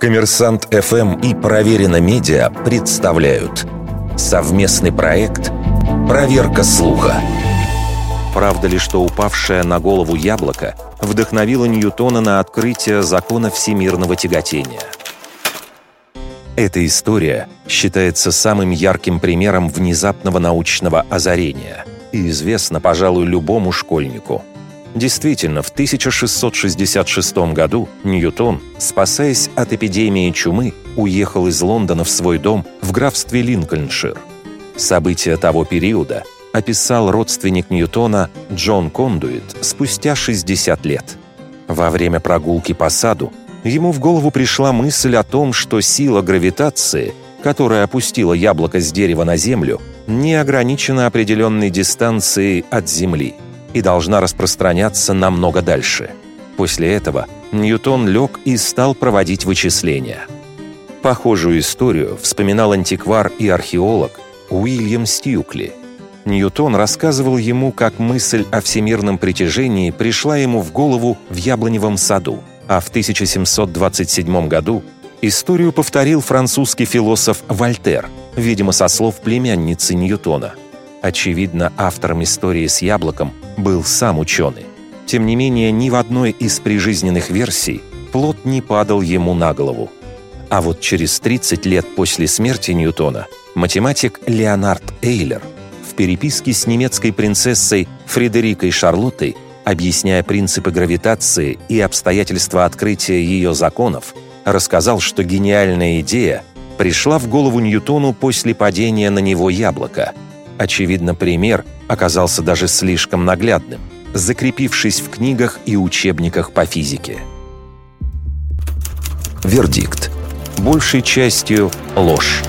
Коммерсант ФМ и Проверено Медиа представляют совместный проект «Проверка слуха». Правда ли, что упавшее на голову яблоко вдохновило Ньютона на открытие закона всемирного тяготения? Эта история считается самым ярким примером внезапного научного озарения и известна, пожалуй, любому школьнику – Действительно, в 1666 году Ньютон, спасаясь от эпидемии чумы, уехал из Лондона в свой дом в графстве Линкольншир. События того периода описал родственник Ньютона Джон Кондуит спустя 60 лет. Во время прогулки по саду ему в голову пришла мысль о том, что сила гравитации, которая опустила яблоко с дерева на землю, не ограничена определенной дистанцией от Земли – и должна распространяться намного дальше. После этого Ньютон лег и стал проводить вычисления. Похожую историю вспоминал антиквар и археолог Уильям Стьюкли. Ньютон рассказывал ему, как мысль о всемирном притяжении пришла ему в голову в яблоневом саду, а в 1727 году историю повторил французский философ Вольтер, видимо, со слов племянницы Ньютона. Очевидно, автором истории с яблоком был сам ученый. Тем не менее, ни в одной из прижизненных версий плод не падал ему на голову. А вот через 30 лет после смерти Ньютона математик Леонард Эйлер в переписке с немецкой принцессой Фредерикой Шарлоттой, объясняя принципы гравитации и обстоятельства открытия ее законов, рассказал, что гениальная идея пришла в голову Ньютону после падения на него яблока. Очевидно, пример – оказался даже слишком наглядным, закрепившись в книгах и учебниках по физике. Вердикт. Большей частью ложь.